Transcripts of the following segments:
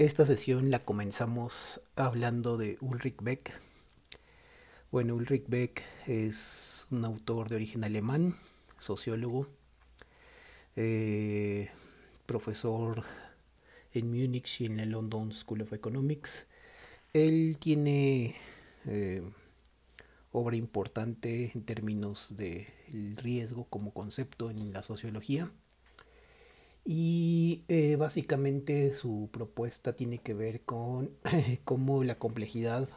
Esta sesión la comenzamos hablando de Ulrich Beck. Bueno, Ulrich Beck es un autor de origen alemán, sociólogo, eh, profesor en Múnich y en la London School of Economics. Él tiene eh, obra importante en términos del riesgo como concepto en la sociología. Y eh, básicamente su propuesta tiene que ver con cómo la complejidad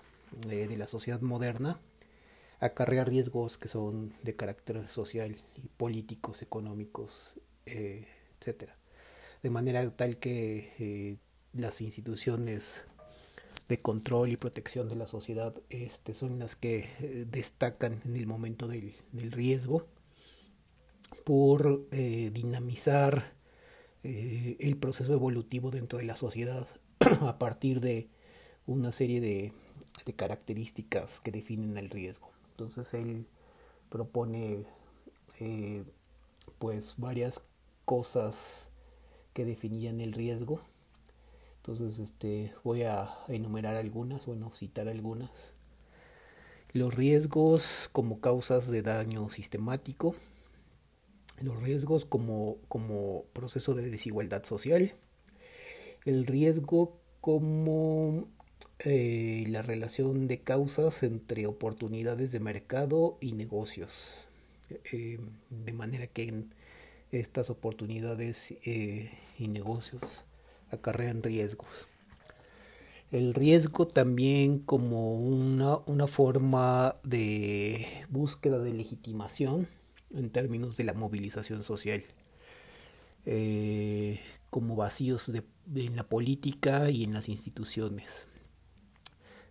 eh, de la sociedad moderna acarrea riesgos que son de carácter social políticos, económicos, eh, etc. De manera tal que las instituciones de control y protección de la sociedad este, son las que eh, destacan en el momento del, riesgo por eh, dinamizar eh, el proceso evolutivo dentro de la sociedad a partir de una serie de, características que definen el riesgo. Entonces él propone pues varias cosas que definían el riesgo entonces, este, voy a enumerar algunas, bueno, citar algunas. Los riesgos como causas de daño sistemático, los riesgos como, como proceso de desigualdad social, el riesgo como eh, la relación de causas entre oportunidades de mercado y negocios, eh, de manera que en estas oportunidades eh, y negocios acarrean riesgos. El riesgo también como una, una forma de búsqueda de legitimación en términos de la movilización social, eh, como vacíos en la política y en las instituciones.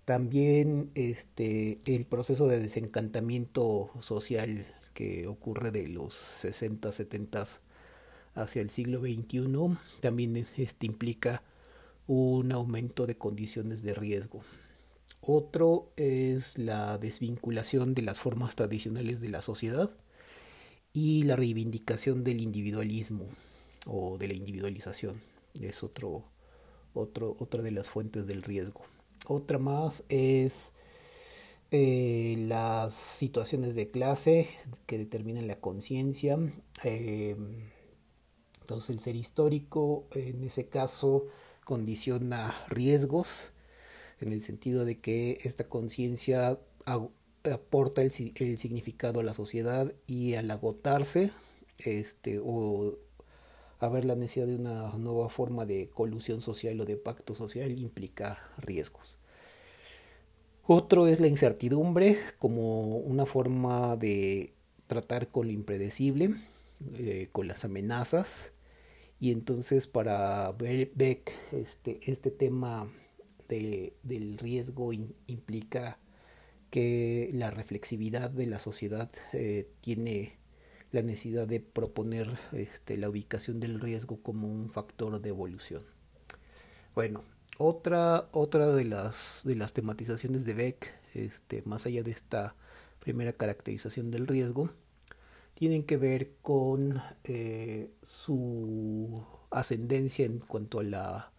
También este, el proceso de desencantamiento social que ocurre de los 60, 70 hacia el siglo XXI también este, implica un aumento de condiciones de riesgo. Otro es la desvinculación de las formas tradicionales de la sociedad y la reivindicación del individualismo o de la individualización. Es otro, otro, otra de las fuentes del riesgo. Otra más es eh, las situaciones de clase que determinan la conciencia. Eh, entonces el ser histórico en ese caso condiciona riesgos en el sentido de que esta conciencia aporta el, significado a la sociedad y al agotarse este o haber la necesidad de una nueva forma de colusión social o de pacto social implica riesgos. Otro es la incertidumbre como una forma de tratar con lo impredecible eh, con las amenazas. Y entonces para Beck este, este tema de, del riesgo implica que la reflexividad de la sociedad eh, tiene la necesidad de proponer este, la ubicación del riesgo como un factor de evolución. Bueno, otra, otra de, las, de las tematizaciones de Beck, este, más allá de esta primera caracterización del riesgo, tienen que ver con eh, su ascendencia en cuanto a la,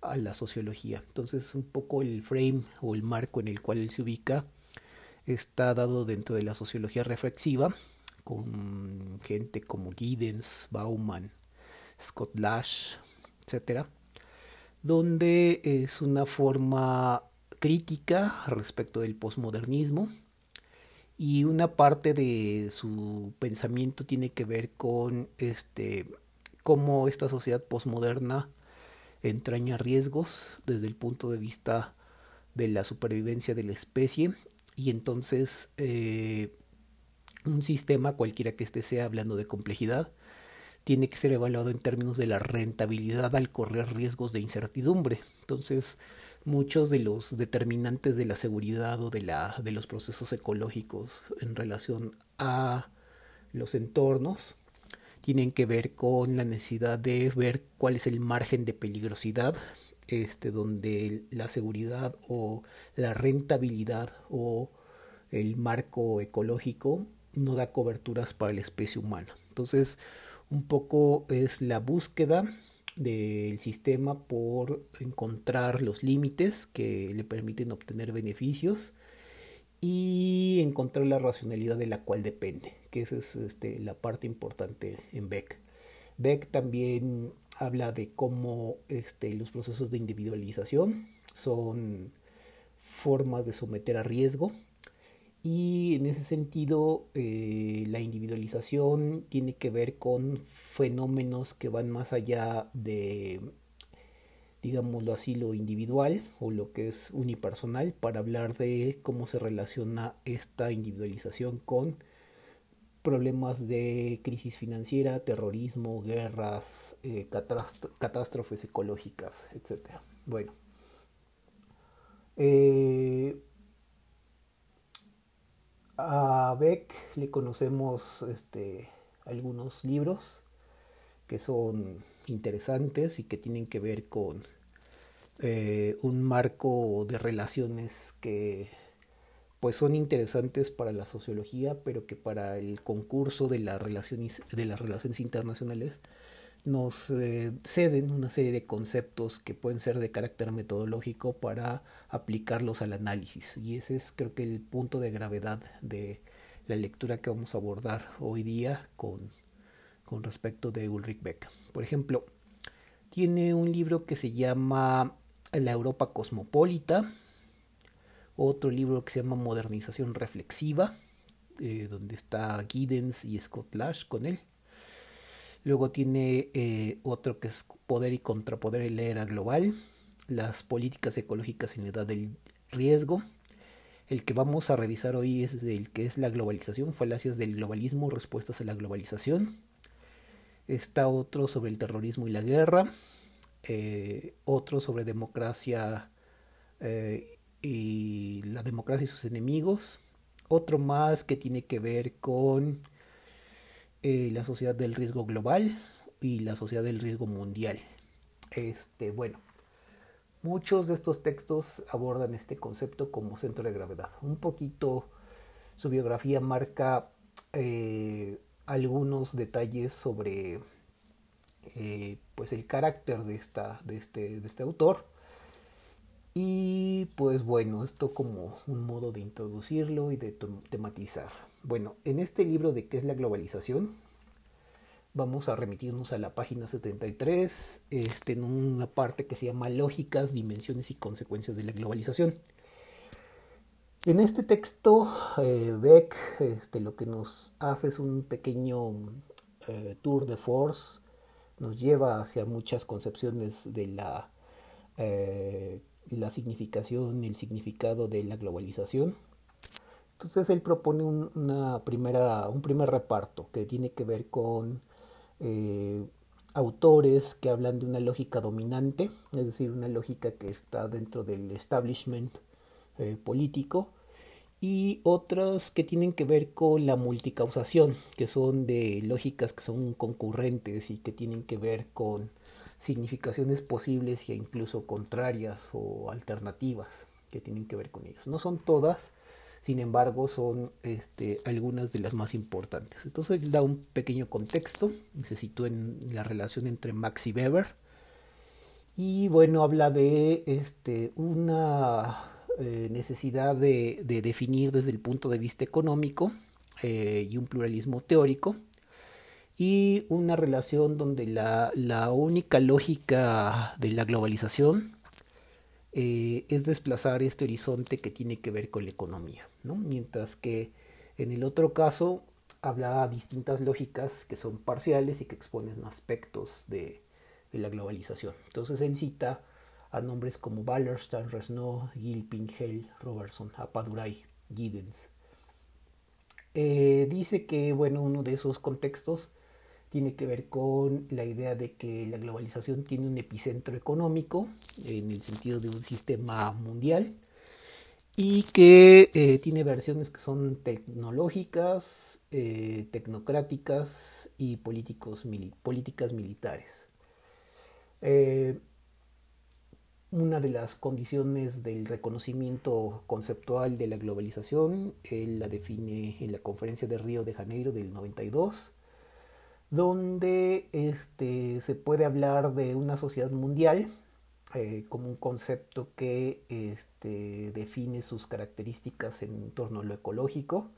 a la sociología. Entonces, un poco el frame o el marco en el cual él se ubica está dado dentro de la sociología reflexiva, con gente como Giddens, Bauman, Scott Lash, etc., donde es una forma crítica respecto del posmodernismo y una parte de su pensamiento tiene que ver con este cómo esta sociedad posmoderna entraña riesgos desde el punto de vista de la supervivencia de la especie y entonces eh, un sistema cualquiera que este sea hablando de complejidad tiene que ser evaluado en términos de la rentabilidad al correr riesgos de incertidumbre. Entonces muchos de los determinantes de la seguridad o de, la, de los procesos ecológicos en relación a los entornos tienen que ver con la necesidad de ver cuál es el margen de peligrosidad este donde la seguridad o la rentabilidad o el marco ecológico no da coberturas para la especie humana. Entonces, un poco es la búsqueda del sistema por encontrar los límites que le permiten obtener beneficios y encontrar la racionalidad de la cual depende, que esa es este, la parte importante en Beck. Beck también habla de cómo este, los procesos de individualización son formas de someter a riesgo. Y en ese sentido eh, la individualización tiene que ver con fenómenos que van más allá de digámoslo así, lo individual o lo que es unipersonal para hablar de cómo se relaciona esta individualización con problemas de crisis financiera, terrorismo, guerras, eh, catástrofes ecológicas, etc. Bueno, eh, a Beck le conocemos este, algunos libros que son interesantes y que tienen que ver con eh, un marco de relaciones que pues son interesantes para la sociología, pero que para el concurso de, la relaciones, de las relaciones internacionales nos eh, ceden una serie de conceptos que pueden ser de carácter metodológico para aplicarlos al análisis. Y ese es creo que el punto de gravedad de la lectura que vamos a abordar hoy día con con respecto de Ulrich Beck. Por ejemplo, tiene un libro que se llama La Europa Cosmopolita, otro libro que se llama Modernización Reflexiva, eh, donde está Giddens y Scott Lash con él. Luego tiene eh, otro que es Poder y Contrapoder en la Era Global, las políticas ecológicas en la edad del riesgo. El que vamos a revisar hoy es el que es la globalización, falacias del globalismo, respuestas a la globalización. Está otro sobre el terrorismo y la guerra. Eh, otro sobre democracia eh, y la democracia y sus enemigos. Otro más que tiene que ver con eh, la sociedad del riesgo global y la sociedad del riesgo mundial. Este, bueno, muchos de estos textos abordan este concepto como centro de gravedad. Un poquito su biografía marca algunos detalles sobre eh, pues el carácter de, esta, de, este, de este autor. Y pues bueno, esto como un modo de introducirlo y de tematizar. Bueno, en este libro de qué es la globalización, vamos a remitirnos a la página 73, este, en una parte que se llama Lógicas, Dimensiones y Consecuencias de la Globalización. En este texto, eh, Beck este, lo que nos hace es un pequeño eh, tour de force, nos lleva hacia muchas concepciones de la, eh, la significación el significado de la globalización. Entonces él propone un, una primera, un primer reparto que tiene que ver con autores que hablan de una lógica dominante, es decir, una lógica que está dentro del establishment eh, político y otros que tienen que ver con la multicausación, que son de lógicas que son concurrentes y que tienen que ver con significaciones posibles e incluso contrarias o alternativas que tienen que ver con ellos. No son todas, sin embargo, son este, algunas de las más importantes. Entonces da un pequeño contexto, se sitúa en la relación entre Max y Weber. Y bueno, habla de este, una eh, necesidad de, definir desde el punto de vista económico eh, y un pluralismo teórico y una relación donde la, única lógica de la globalización eh, es desplazar este horizonte que tiene que ver con la economía, mientras que en el otro caso habla distintas lógicas que son parciales y que exponen aspectos de, de la globalización. Entonces él cita a nombres como Wallerstein, Resnaux, Gilpin, Hell, Robertson, Apaduray, Giddens. Eh, dice que bueno, uno de esos contextos tiene que ver con la idea de que la globalización tiene un epicentro económico en el sentido de un sistema mundial y que eh, tiene versiones que son tecnológicas, eh, tecnocráticas y políticos, políticas militares. Una de las condiciones del reconocimiento conceptual de la globalización, la define en la conferencia de Río de Janeiro del 92, donde este, se puede hablar de una sociedad mundial eh, como un concepto que este, define sus características en torno a lo ecológico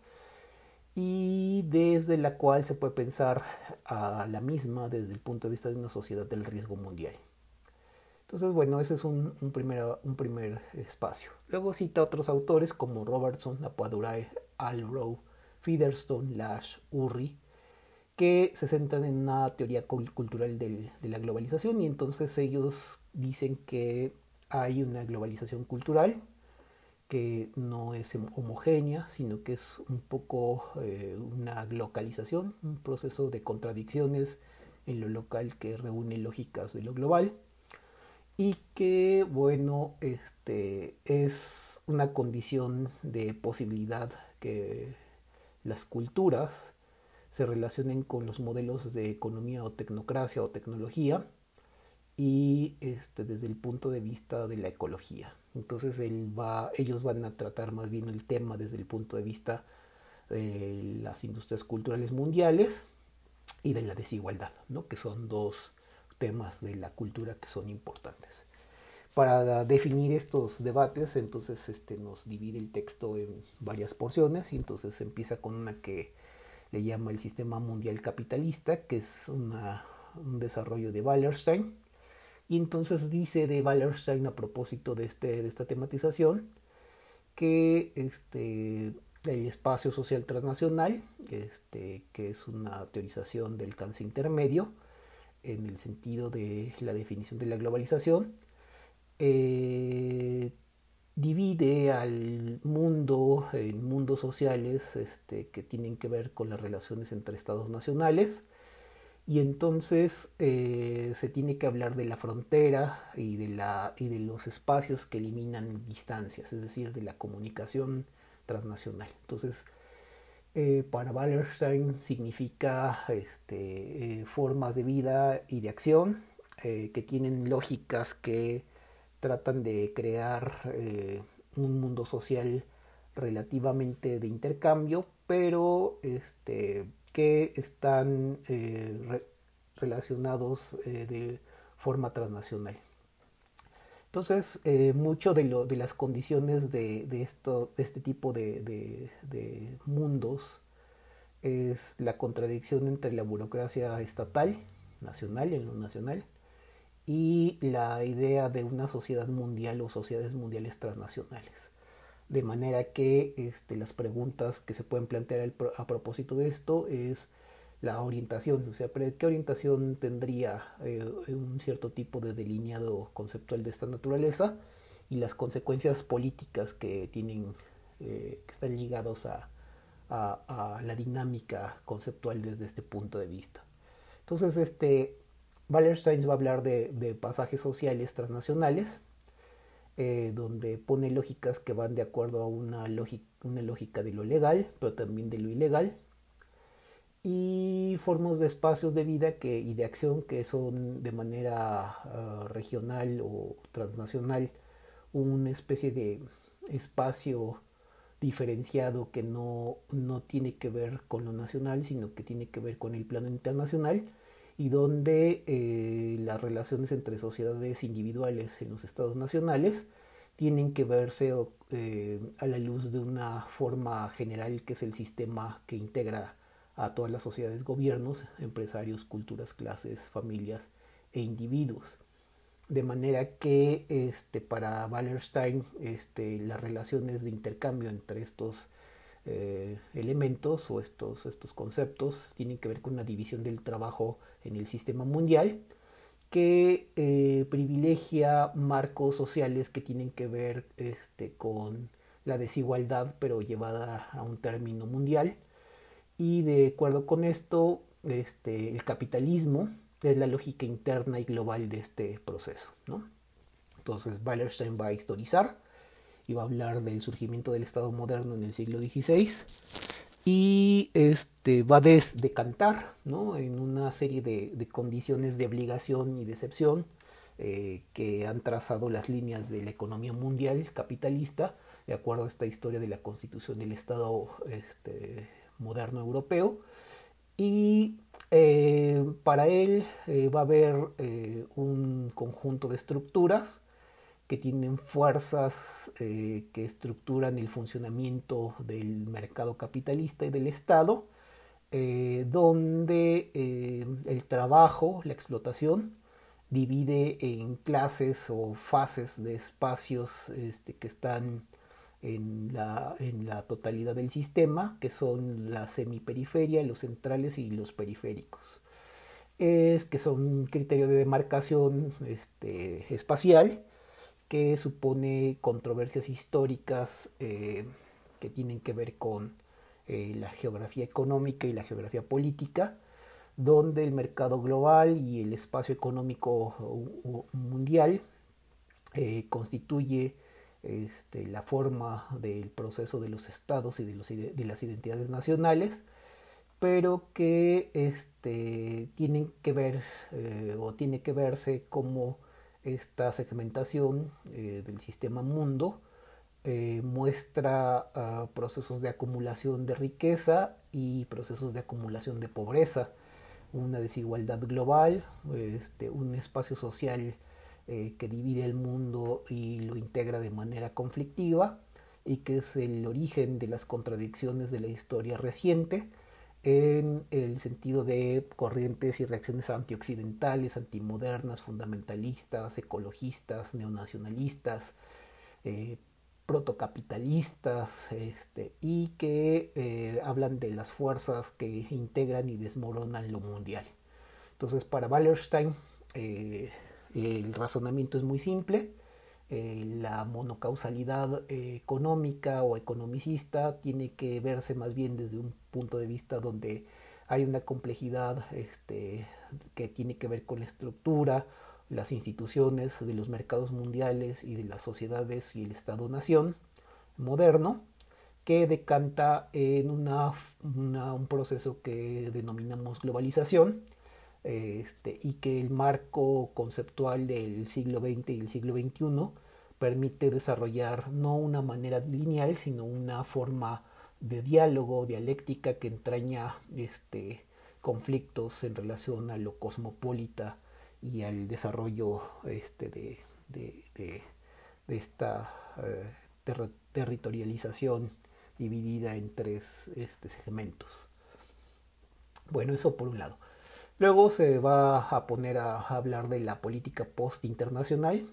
y desde la cual se puede pensar a la misma desde el punto de vista de una sociedad del riesgo mundial. Entonces, bueno, ese es un, primer, un primer espacio. Luego cita otros autores como Robertson, Apadurai, Alrow, Featherstone, Lash, Urri, que se centran en una teoría cultural de la globalización y entonces ellos dicen que hay una globalización cultural que no es homogénea, sino que es un poco eh, una localización, un proceso de contradicciones en lo local que reúne lógicas de lo global y que, bueno, este, es una condición de posibilidad que las culturas se relacionen con los modelos de economía o tecnocracia o tecnología y este, desde el punto de vista de la ecología. Entonces él va, ellos van a tratar más bien el tema desde el punto de vista de las industrias culturales mundiales y de la desigualdad, ¿no? que son dos temas de la cultura que son importantes. Para definir estos debates, entonces este, nos divide el texto en varias porciones y entonces empieza con una que le llama el sistema mundial capitalista, que es un desarrollo de Wallerstein. Y entonces dice de Wallerstein a propósito de, este, de esta tematización que este, el espacio social transnacional, este, que es una teorización del alcance intermedio en el sentido de la definición de la globalización, eh, divide al mundo en mundos sociales este, que tienen que ver con las relaciones entre estados nacionales y entonces eh, se tiene que hablar de la frontera y de, la, y de los espacios que eliminan distancias, es decir, de la comunicación transnacional. Entonces, eh, para Wallerstein significa este, eh, formas de vida y de acción que tienen lógicas que tratan de crear eh, un mundo social relativamente de intercambio, pero este, que están eh, relacionados eh, de forma transnacional. Entonces, mucho de, lo, de, las condiciones de, esto, de este tipo de, de, mundos es la contradicción entre la burocracia estatal, nacional, en lo nacional, y la idea de una sociedad mundial o sociedades mundiales transnacionales. De manera que este, las preguntas que se pueden plantear a propósito de esto es la orientación, o sea, ¿qué orientación tendría eh, un cierto tipo de delineado conceptual de esta naturaleza y las consecuencias políticas que tienen, eh, que están ligados a, a, a, la dinámica conceptual desde este punto de vista? Entonces, este, Wallerstein va a hablar de, pasajes sociales transnacionales, eh, donde pone lógicas que van de acuerdo a una, una lógica de lo legal, pero también de lo ilegal, y formas de espacios de vida que, y de acción que son de manera ah, regional o transnacional una especie de espacio diferenciado que no, no tiene que ver con lo nacional, sino que tiene que ver con el plano internacional y donde eh, las relaciones entre sociedades individuales en los estados nacionales tienen que verse eh, a la luz de una forma general que es el sistema que integra a todas las sociedades, gobiernos, empresarios, culturas, clases, familias e individuos. De manera que este, para Wallerstein este, las relaciones de intercambio entre estos eh, elementos o estos, estos conceptos tienen que ver con una división del trabajo en el sistema mundial que eh, privilegia marcos sociales que tienen que ver este, con la desigualdad pero llevada a un término mundial y de acuerdo con esto este, el capitalismo es la lógica interna y global de este proceso. ¿no? Entonces Wallerstein va a historizar y va a hablar del surgimiento del Estado moderno en el siglo XVI y este, va a decantar ¿no? en una serie de, de, condiciones de obligación y decepción eh, que han trazado las líneas de la economía mundial capitalista de acuerdo a esta historia de la constitución del Estado este, moderno europeo Y eh, para él eh, va a haber eh, un conjunto de estructuras que tienen fuerzas que estructuran el funcionamiento del mercado capitalista y del Estado, donde el trabajo, la explotación, divide en clases o fases de espacios este, que están en la, en la totalidad del sistema, que son la semiperiferia, los centrales y los periféricos. Es que son un criterio de demarcación este, espacial que supone controversias históricas eh, que tienen que ver con eh, la geografía económica y la geografía política, donde el mercado global y el espacio económico mundial eh, constituye este, la forma del proceso de los estados y de, las identidades nacionales, pero que este, tienen que ver eh, o tiene que verse como esta segmentación eh, del sistema mundo eh, muestra ah, procesos de acumulación de riqueza y procesos de acumulación de pobreza, una desigualdad global, este, un espacio social eh, que divide el mundo y lo integra de manera conflictiva y que es el origen de las contradicciones de la historia reciente en el sentido de corrientes y reacciones antioccidentales, antimodernas, fundamentalistas, ecologistas, neonacionalistas, eh, protocapitalistas, este, y que eh, hablan de las fuerzas que integran y desmoronan lo mundial. Entonces, para Wallerstein, el razonamiento es muy simple. Eh, la monocausalidad eh, económica o economicista tiene que verse más bien desde un punto de vista donde hay una complejidad este, que tiene que ver con la estructura, las instituciones de los mercados mundiales y de las sociedades y el Estado-nación moderno, que decanta en un proceso que denominamos globalización, este, y que el marco conceptual del siglo XX y el siglo XXI permite desarrollar no una manera lineal, sino una forma de diálogo, dialéctica que entraña este, conflictos en relación a lo cosmopolita y al desarrollo este, de, de, esta eh, territorialización dividida en tres este, segmentos. Bueno, eso por un lado. Luego se va a poner a hablar de la política post-internacional.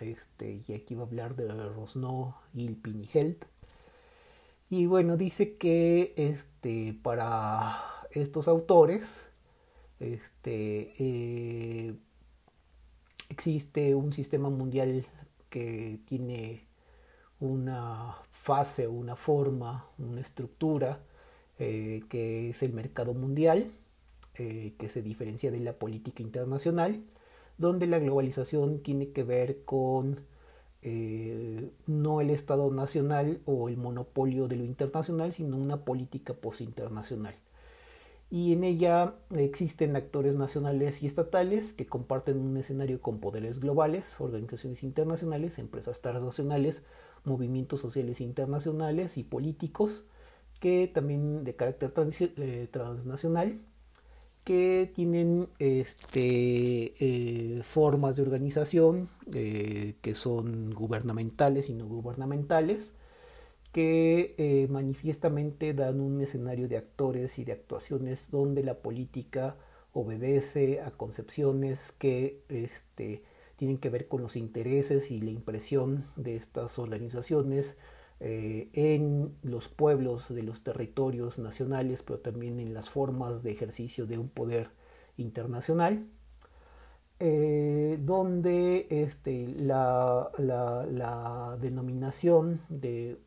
Este, y aquí va a hablar de Rosno, Ilpin y Held. Y bueno, dice que este, para estos autores este, eh, existe un sistema mundial que tiene una fase, una forma, una estructura, eh, que es el mercado mundial eh, que se diferencia de la política internacional, donde la globalización tiene que ver con eh, no el Estado nacional o el monopolio de lo internacional, sino una política postinternacional. Y en ella existen actores nacionales y estatales que comparten un escenario con poderes globales, organizaciones internacionales, empresas transnacionales, movimientos sociales internacionales y políticos, que también de carácter eh, transnacional que tienen este, eh, formas de organización eh, que son gubernamentales y no gubernamentales, que eh, manifiestamente dan un escenario de actores y de actuaciones donde la política obedece a concepciones que este, tienen que ver con los intereses y la impresión de estas organizaciones eh, en los pueblos de los territorios nacionales, pero también en las formas de ejercicio de un poder internacional, eh, donde este, la, denominación de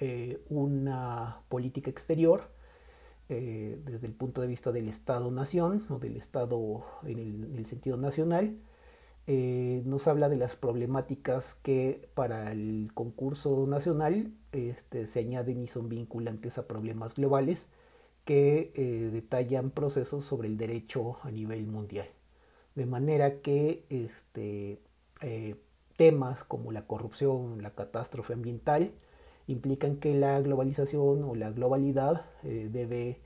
eh, una política exterior desde el punto de vista del Estado-nación o del Estado en el sentido nacional, eh, nos habla de las problemáticas que para el concurso nacional este, se añaden y son vinculantes a problemas globales que eh, detallan procesos sobre el derecho a nivel mundial. De manera que este, eh, temas como la corrupción, la catástrofe ambiental, implican que la globalización o la globalidad debe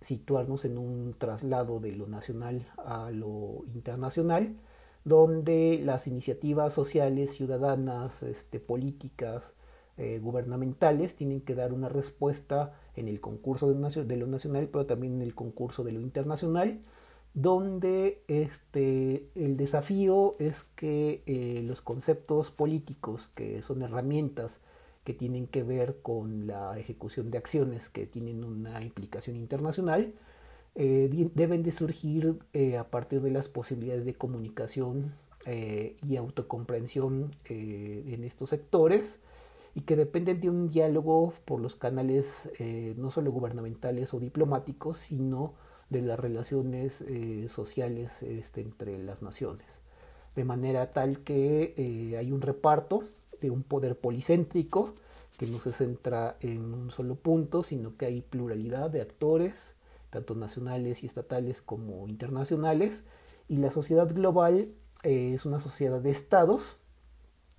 situarnos en un traslado de lo nacional a lo internacional, donde las iniciativas sociales, ciudadanas, este, políticas, eh, gubernamentales tienen que dar una respuesta en el concurso de, lo nacional, pero también en el concurso de lo internacional, donde este, el desafío es que eh, los conceptos políticos, que son herramientas que tienen que ver con la ejecución de acciones que tienen una implicación internacional, eh, deben de surgir a partir de las posibilidades de comunicación y autocomprensión en estos sectores, y que dependen de un diálogo por los canales eh, no solo gubernamentales o diplomáticos, sino de las relaciones eh, sociales este, entre las naciones. De manera tal que eh, hay un reparto de un poder policéntrico que no se centra en un solo punto, sino que hay pluralidad de actores, tanto nacionales y estatales como internacionales, y la sociedad global es una sociedad de estados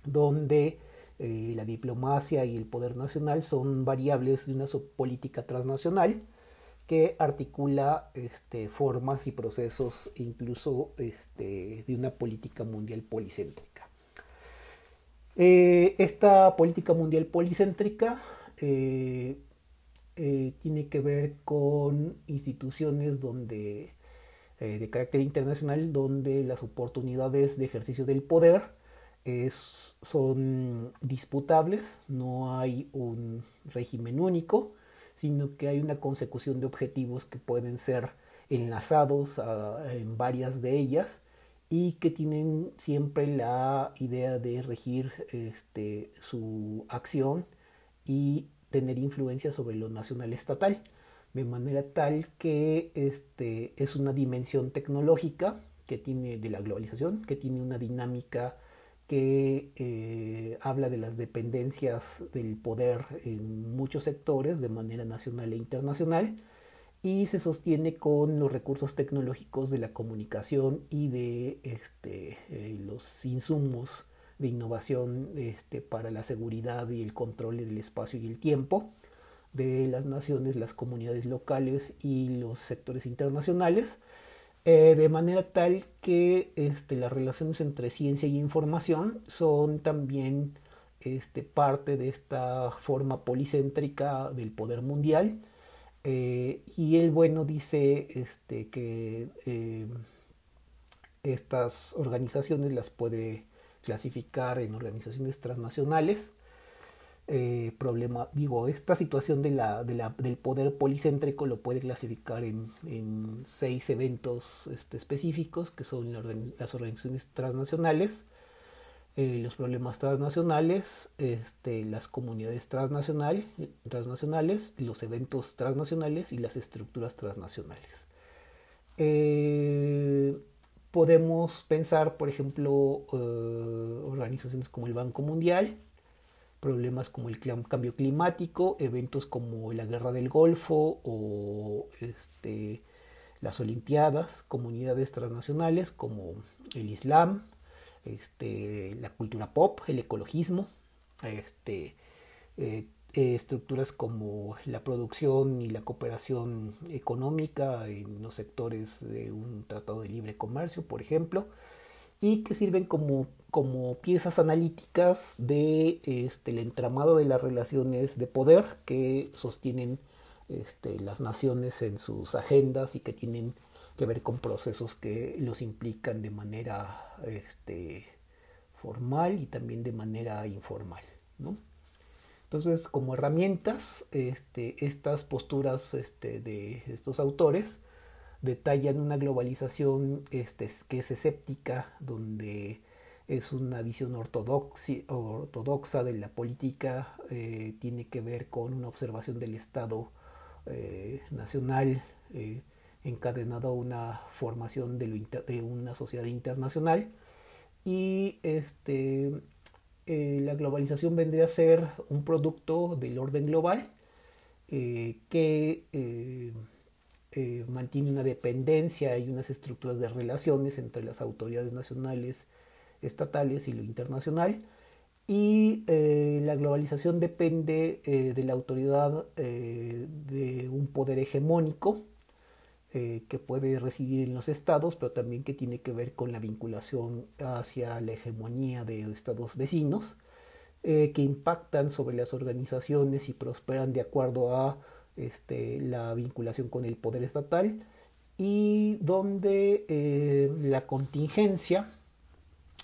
donde eh, la diplomacia y el poder nacional son variables de una política transnacional que articula este, formas y procesos incluso este, de una política mundial policéntrica. Eh, esta política mundial policéntrica eh, tiene que ver con instituciones donde, de carácter internacional donde las oportunidades de ejercicio del poder son disputables, no hay un régimen único, sino que hay una consecución de objetivos que pueden ser enlazados en varias de ellas y que tienen siempre la idea de regir este, su acción y tener influencia sobre lo nacional estatal, de manera tal que este, es una dimensión tecnológica que tiene de la globalización, que tiene una dinámica que eh, habla de las dependencias del poder en muchos sectores de manera nacional e internacional y se sostiene con los recursos tecnológicos de la comunicación y de este, eh, los insumos de innovación este, para la seguridad y el control del espacio y el tiempo de las naciones, las comunidades locales y los sectores internacionales eh, de manera tal que este, las relaciones entre ciencia y información son también este, parte de esta forma policéntrica del poder mundial. Eh, y el bueno dice que eh, estas organizaciones las puede clasificar en organizaciones transnacionales eh, problema, digo, esta situación de del poder policéntrico lo puede clasificar en, seis eventos este, específicos, que son las organizaciones transnacionales, eh, los problemas transnacionales, este, las comunidades transnacional, transnacionales, los eventos transnacionales y las estructuras transnacionales. Eh, podemos pensar, por ejemplo, organizaciones como el Banco Mundial, problemas como el cambio climático, eventos como la guerra del Golfo o este, las Olimpiadas, comunidades transnacionales como el Islam, este, la cultura pop, el ecologismo, este, eh, estructuras como la producción y la cooperación económica en los sectores de un tratado de libre comercio, por ejemplo, y que sirven como, como piezas analíticas de este, entramado de las relaciones de poder que sostienen este, las naciones en sus agendas y que tienen que ver con procesos que los implican de manera este, formal y también de manera informal. Entonces, como herramientas, este, estas posturas este, de estos autores detallan una globalización este, que es escéptica, donde es una visión ortodoxa de la política, eh, tiene que ver con una observación del Estado eh, nacional eh, encadenado a una formación de, de, una sociedad internacional. Y este, la globalización vendría a ser un producto del orden global que eh, mantiene una dependencia y unas estructuras de relaciones entre las autoridades nacionales, estatales y lo internacional. Y eh, la globalización depende eh, de la autoridad de un poder hegemónico eh, que puede residir en los estados, pero también que tiene que ver con la vinculación hacia la hegemonía de estados vecinos, eh, que impactan sobre las organizaciones y prosperan de acuerdo a este, la vinculación con el poder estatal y donde eh, la contingencia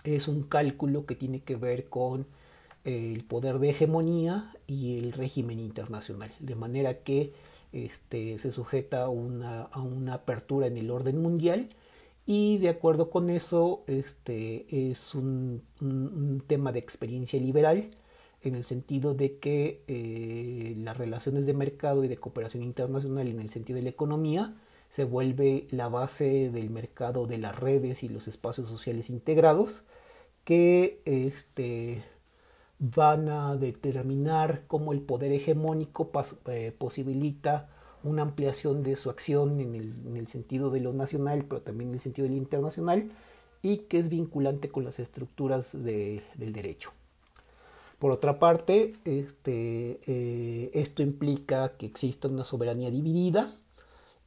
es un cálculo que tiene que ver con el poder de hegemonía y el régimen internacional, de manera que este, se sujeta a una, apertura en el orden mundial. Y de acuerdo con eso este, es un, tema de experiencia liberal en el sentido de que eh, las relaciones de mercado y de cooperación internacional en el sentido de la economía se vuelve la base del mercado de las redes y los espacios sociales integrados que este, van a determinar cómo el poder hegemónico eh, posibilita una ampliación de su acción en el, sentido de lo nacional, pero también en el sentido del internacional, y que es vinculante con las estructuras del derecho. Por otra parte, este, eh, esto implica que exista una soberanía dividida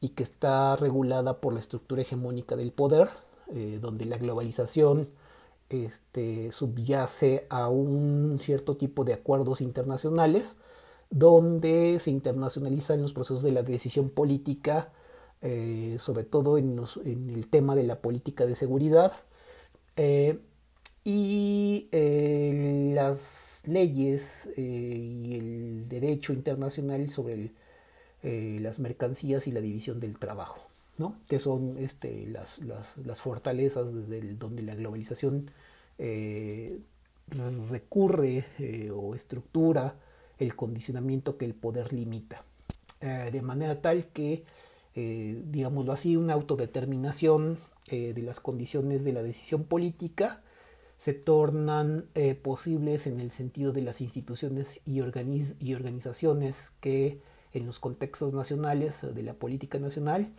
y que está regulada por la estructura hegemónica del poder, eh, donde la globalización este, subyace a un cierto tipo de acuerdos internacionales donde se internacionalizan los procesos de la decisión política, eh, sobre todo en, el tema de la política de seguridad. Eh, y las leyes y el derecho internacional sobre las mercancías y la división del trabajo que son este, las, las, fortalezas desde donde la globalización eh, recurre eh, o estructura el condicionamiento que el poder limita. Eh, de manera tal que, digámoslo así, una autodeterminación de las condiciones de la decisión política se tornan posibles en el sentido de las instituciones y, y organizaciones que en los contextos nacionales de la política nacional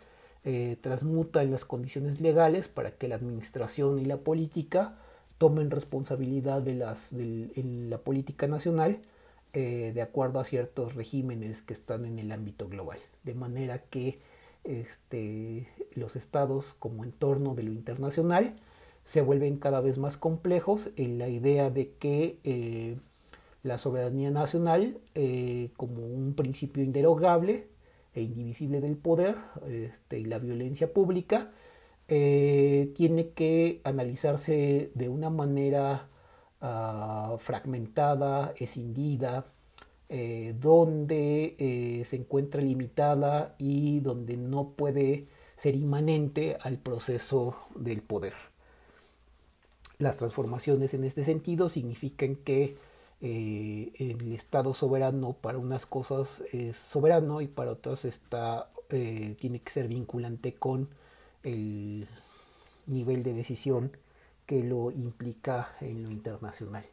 eh, transmuta en las condiciones legales para que la administración y la política tomen responsabilidad de la política nacional eh, de acuerdo a ciertos regímenes que están en el ámbito global. De manera que este, los estados como entorno de lo internacional se vuelven cada vez más complejos en la idea de que eh, la soberanía nacional como un principio inderogable e indivisible del poder este, y la violencia pública, eh, tiene que analizarse de una manera ah, fragmentada, escindida, eh, donde eh, se encuentra limitada y donde no puede ser inmanente al proceso del poder. Las transformaciones en este sentido significan que eh, el Estado soberano para unas cosas es soberano y para otras está, eh, tiene que ser vinculante con el nivel de decisión que lo implica en lo internacional,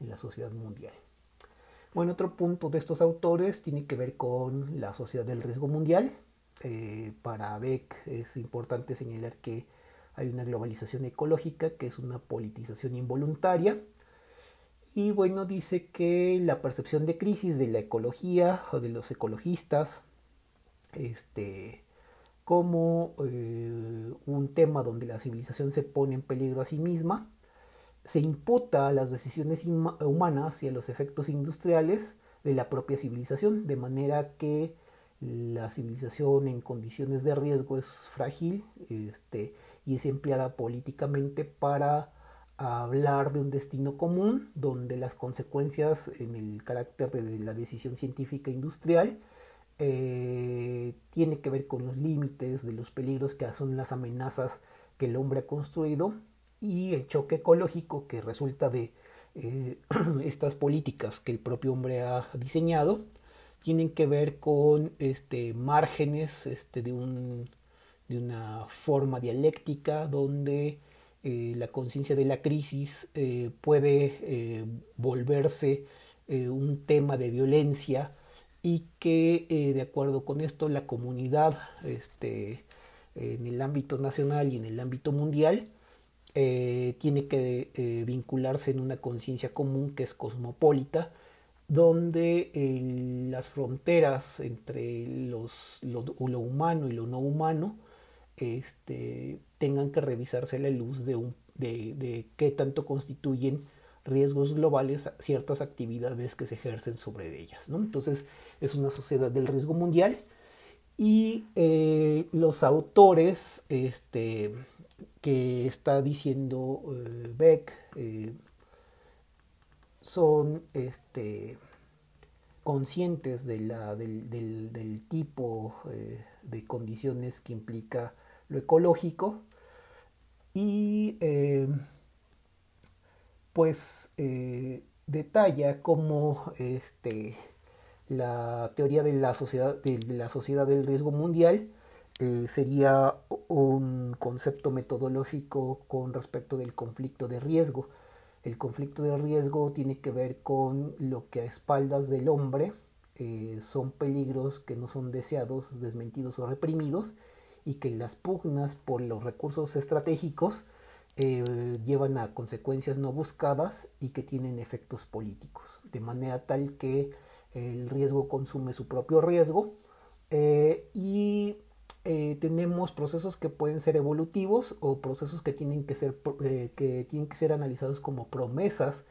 en la sociedad mundial. Bueno, otro punto de estos autores tiene que ver con la sociedad del riesgo mundial. Eh, para Beck es importante señalar que hay una globalización ecológica que es una politización involuntaria y bueno, dice que la percepción de crisis de la ecología o de los ecologistas, este, como eh, un tema donde la civilización se pone en peligro a sí misma, se imputa a las decisiones humanas y a los efectos industriales de la propia civilización, de manera que la civilización en condiciones de riesgo es frágil este, y es empleada políticamente para hablar de un destino común donde las consecuencias en el carácter de la decisión científica industrial eh, tiene que ver con los límites de los peligros que son las amenazas que el hombre ha construido y el choque ecológico que resulta de eh, estas políticas que el propio hombre ha diseñado tienen que ver con este, márgenes este, de, un, de una forma dialéctica donde eh, la conciencia de la crisis eh, puede eh, volverse un tema de violencia y que de acuerdo con esto la comunidad este, en el ámbito nacional y en el ámbito mundial tiene que vincularse en una conciencia común que es cosmopolita donde las fronteras entre los, lo, humano y lo no humano este, tengan que revisarse la luz de, qué tanto constituyen riesgos globales ciertas actividades que se ejercen sobre ellas. ¿no? Entonces es una sociedad del riesgo mundial y eh, los autores este, que está diciendo eh, Beck eh, son este, conscientes del, tipo de condiciones que implica lo ecológico y pues detalla cómo este, la teoría de la sociedad, de la sociedad del riesgo mundial eh, sería un concepto metodológico con respecto del conflicto de riesgo. El conflicto de riesgo tiene que ver con lo que a espaldas del hombre eh, son peligros que no son deseados, desmentidos o reprimidos y que las pugnas por los recursos estratégicos eh, llevan a consecuencias no buscadas y que tienen efectos políticos, de manera tal que el riesgo consume su propio riesgo eh, y eh, tenemos procesos que pueden ser evolutivos o procesos que tienen que ser, que tienen que ser analizados como promesas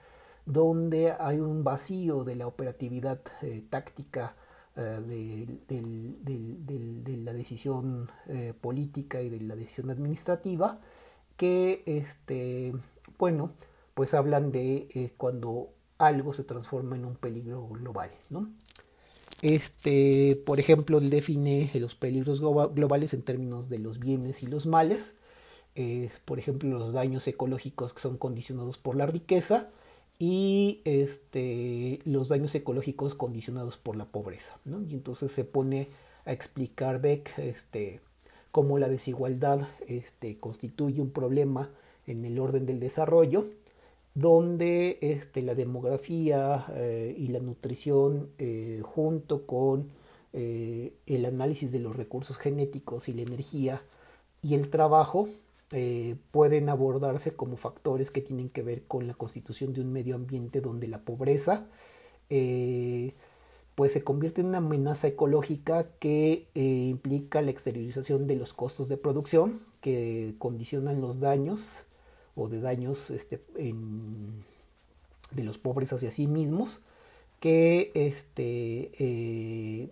donde hay un vacío de la operatividad táctica de, de, la decisión política y de la decisión administrativa que este bueno pues hablan de cuando algo se transforma en un peligro global, ¿no? Este, por ejemplo, él define los peligros globales en términos de los bienes y los males. por ejemplo, los daños ecológicos que son condicionados por la riqueza y este, los daños ecológicos condicionados por la pobreza. ¿no? Y entonces se pone a explicar Beck este, cómo la desigualdad este, constituye un problema en el orden del desarrollo donde este, la demografía eh, y la nutrición eh, junto con eh, el análisis de los recursos genéticos y la energía y el trabajo pueden abordarse como factores que tienen que ver con la constitución de un medio ambiente donde la pobreza pues se convierte en una amenaza ecológica que implica la exteriorización de los costos de producción que condicionan los daños o de daños este, de los pobres hacia sí mismos que este, eh,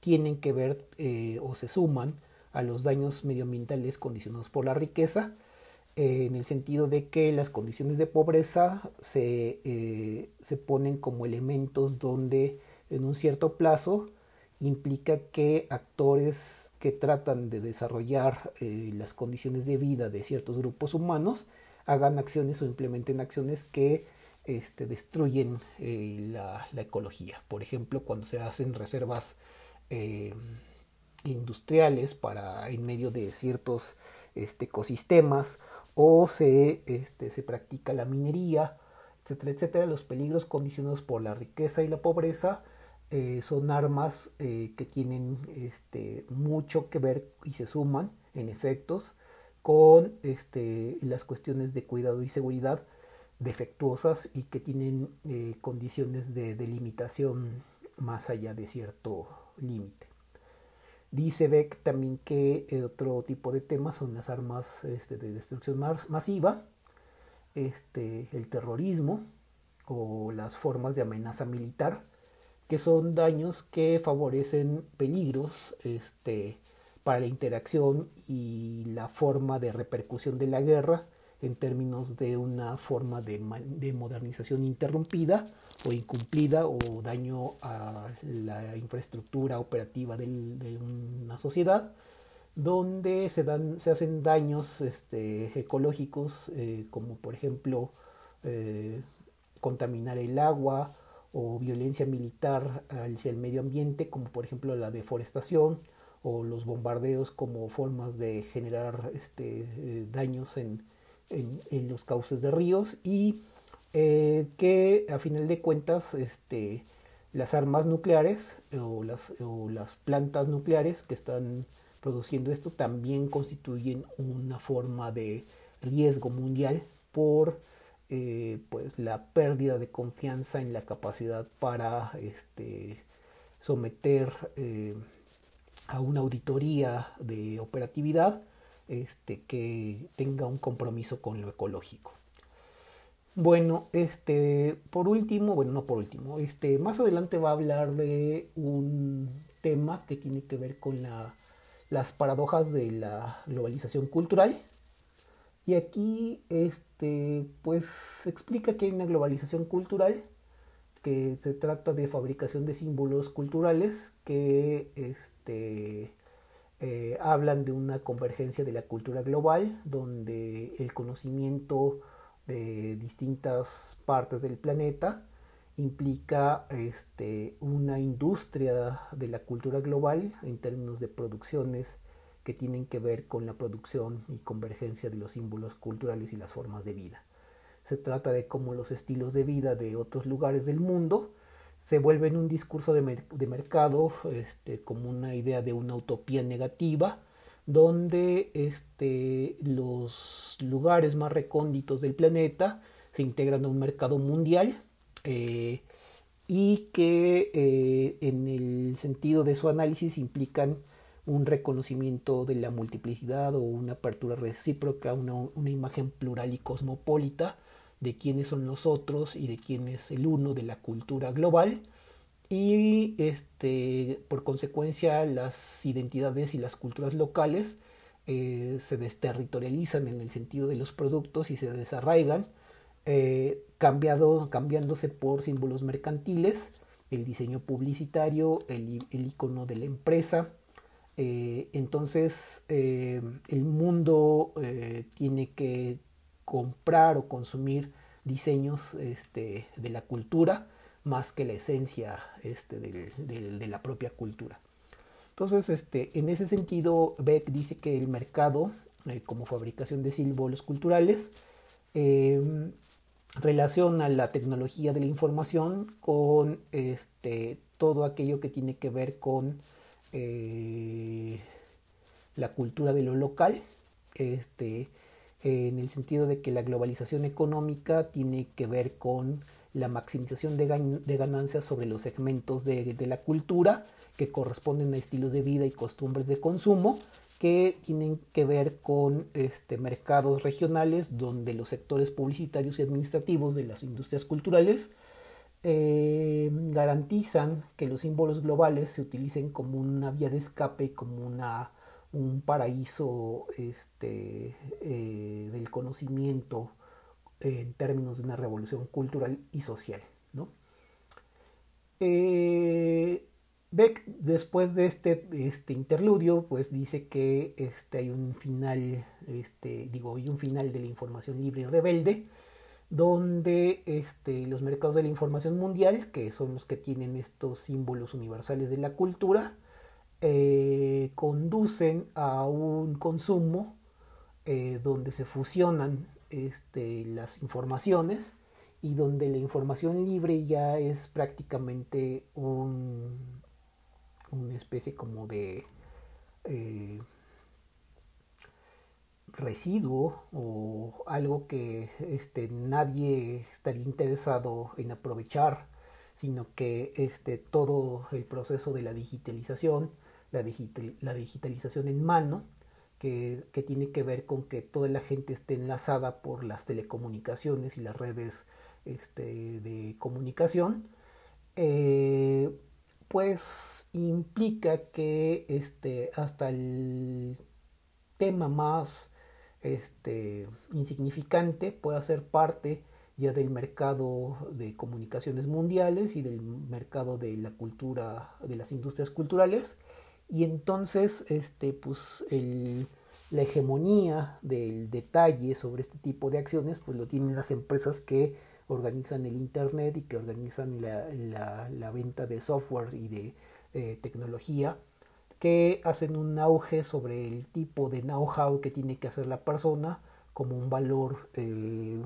tienen que ver eh, o se suman a los daños medioambientales condicionados por la riqueza, eh, en el sentido de que las condiciones de pobreza se, se ponen como elementos donde en un cierto plazo implica que actores que tratan de desarrollar eh, las condiciones de vida de ciertos grupos humanos hagan acciones o implementen acciones que este, destruyen eh, la, ecología. Por ejemplo, cuando se hacen reservas eh, industriales para en medio de ciertos este, ecosistemas o se, este, se practica la minería, etcétera, etcétera, los peligros condicionados por la riqueza y la pobreza eh, son armas eh, que tienen este, mucho que ver y se suman en efectos con las cuestiones de cuidado y seguridad defectuosas y que tienen eh, condiciones de delimitación más allá de cierto límite. Dice Beck también que otro tipo de temas son las armas este, de destrucción masiva, este, el terrorismo o las formas de amenaza militar, que son daños que favorecen peligros este, para la interacción y la forma de repercusión de la guerra en términos de una forma de, modernización interrumpida o incumplida o daño a la infraestructura operativa de una sociedad donde se, dan, se hacen daños este, ecológicos eh, como por ejemplo eh, contaminar el agua o violencia militar hacia el medio ambiente, como por ejemplo la deforestación o los bombardeos como formas de generar este, eh, daños en, en, los cauces de ríos y eh, que a final de cuentas este, las armas nucleares o las, o las plantas nucleares que están produciendo esto también constituyen una forma de riesgo mundial por eh, pues la pérdida de confianza en la capacidad para este, someter eh, a una auditoría de operatividad este, que tenga un compromiso con lo ecológico. Bueno, este, por último, bueno, no por último, este, más adelante va a hablar de un tema que tiene que ver con la, las paradojas de la globalización cultural. Y aquí, este, pues, explica que hay una globalización cultural, que se trata de fabricación de símbolos culturales que, este, eh, hablan de una convergencia de la cultura global, donde el conocimiento de distintas partes del planeta implica este, una industria de la cultura global en términos de producciones que tienen que ver con la producción y convergencia de los símbolos culturales y las formas de vida. Se trata de cómo los estilos de vida de otros lugares del mundo se vuelve en un discurso de, mercado este, como una idea de una utopía negativa, donde este, los lugares más recónditos del planeta se integran a un mercado mundial eh, y que eh, en el sentido de su análisis implican un reconocimiento de la multiplicidad o una apertura recíproca, una, una imagen plural y cosmopolita de quiénes son los otros y de quién es el uno de la cultura global y este, por consecuencia las identidades y las culturas locales eh, se desterritorializan en el sentido de los productos y se desarraigan, eh, cambiándose por símbolos mercantiles, el diseño publicitario, el, el icono de la empresa. Eh, entonces el mundo tiene que comprar o consumir diseños este, de la cultura más que la esencia este, de la propia cultura. Entonces, este, en ese sentido, Beck dice que el mercado, eh, como fabricación de símbolos culturales, em, relaciona la tecnología de la información con todo aquello que tiene que ver con eh, la cultura de lo local, en el sentido de que la globalización económica tiene que ver con la maximización de, ganancias sobre los segmentos de, la cultura que corresponden a estilos de vida y costumbres de consumo que tienen que ver con este, mercados regionales donde los sectores publicitarios y administrativos de las industrias culturales eh, garantizan que los símbolos globales se utilicen como una vía de escape, como una un paraíso este, eh, del conocimiento en términos de una revolución cultural y social. ¿no? Eh, Beck, después de este, este, interludio, pues dice que este, hay un final, este, digo, hay un final de la información libre y rebelde, donde este, los mercados de la información mundial, que son los que tienen estos símbolos universales de la cultura, eh, conducen a un consumo eh, donde se fusionan este, las informaciones y donde la información libre ya es prácticamente un, una especie como de eh, residuo o algo que este, nadie estaría interesado en aprovechar, sino que este, todo el proceso de la digitalización la, la digitalización en mano, que, tiene que ver con que toda la gente esté enlazada por las telecomunicaciones y las redes este, de comunicación, eh, pues implica que este, hasta el tema más este, insignificante pueda ser parte ya del mercado de comunicaciones mundiales y del mercado de la cultura, de las industrias culturales, y entonces, este, pues, la hegemonía del detalle sobre este tipo de acciones, pues lo tienen las empresas que organizan el Internet y que organizan la, venta de software y de eh, tecnología, que hacen un auge sobre el tipo de know-how que tiene que hacer la persona como un valor, eh,